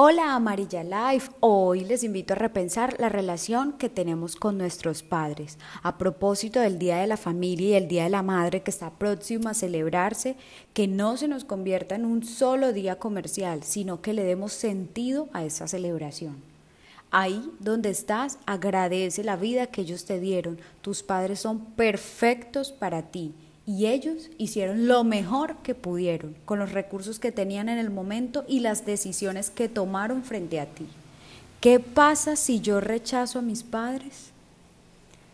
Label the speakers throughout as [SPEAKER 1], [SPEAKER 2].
[SPEAKER 1] Hola Amarilla Life, hoy les invito a repensar la relación que tenemos con nuestros padres. A propósito del Día de la Familia y el Día de la Madre que está próximo a celebrarse, que no se nos convierta en un solo día comercial, sino que le demos sentido a esa celebración. Ahí donde estás, agradece la vida que ellos te dieron. Tus padres son perfectos para ti y ellos hicieron lo mejor que pudieron con los recursos que tenían en el momento y las decisiones que tomaron frente a ti. ¿Qué pasa si yo rechazo a mis padres?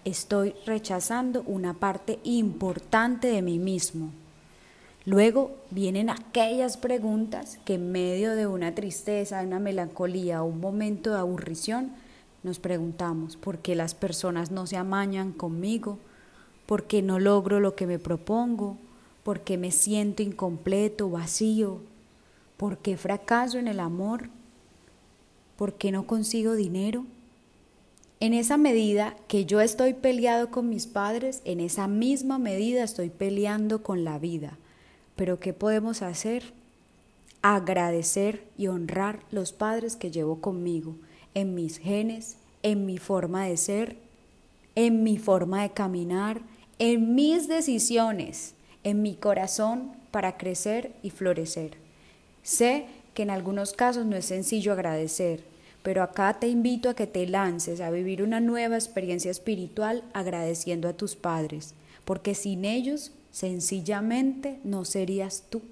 [SPEAKER 1] Estoy rechazando una parte importante de mí mismo. Luego vienen aquellas preguntas que en medio de una tristeza, una melancolía un momento de aburrición nos preguntamos, ¿por qué las personas no se amañan conmigo? Porque no logro lo que me propongo, porque me siento incompleto, vacío, porque fracaso en el amor, porque no consigo dinero. En esa medida que yo estoy peleado con mis padres, en esa misma medida estoy peleando con la vida. Pero ¿qué podemos hacer? Agradecer y honrar los padres que llevo conmigo, en mis genes, en mi forma de ser, en mi forma de caminar, en mis decisiones, en mi corazón para crecer y florecer. Sé que en algunos casos no es sencillo agradecer, pero acá te invito a que te lances a vivir una nueva experiencia espiritual agradeciendo a tus padres, porque sin ellos sencillamente no serías tú.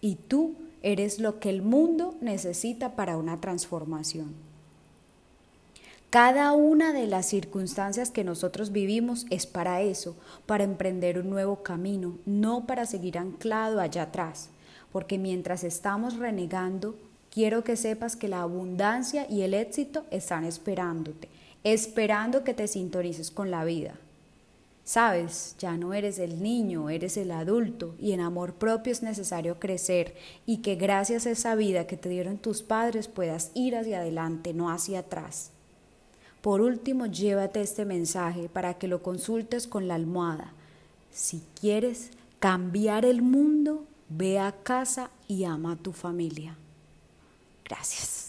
[SPEAKER 1] Y tú eres lo que el mundo necesita para una transformación. Cada una de las circunstancias que nosotros vivimos es para eso, para emprender un nuevo camino, no para seguir anclado allá atrás. Porque mientras estamos renegando, quiero que sepas que la abundancia y el éxito están esperándote, esperando que te sintonices con la vida. Sabes, ya no eres el niño, eres el adulto y en amor propio es necesario crecer y que gracias a esa vida que te dieron tus padres puedas ir hacia adelante, no hacia atrás. Por último, llévate este mensaje para que lo consultes con la almohada. Si quieres cambiar el mundo, ve a casa y ama a tu familia. Gracias.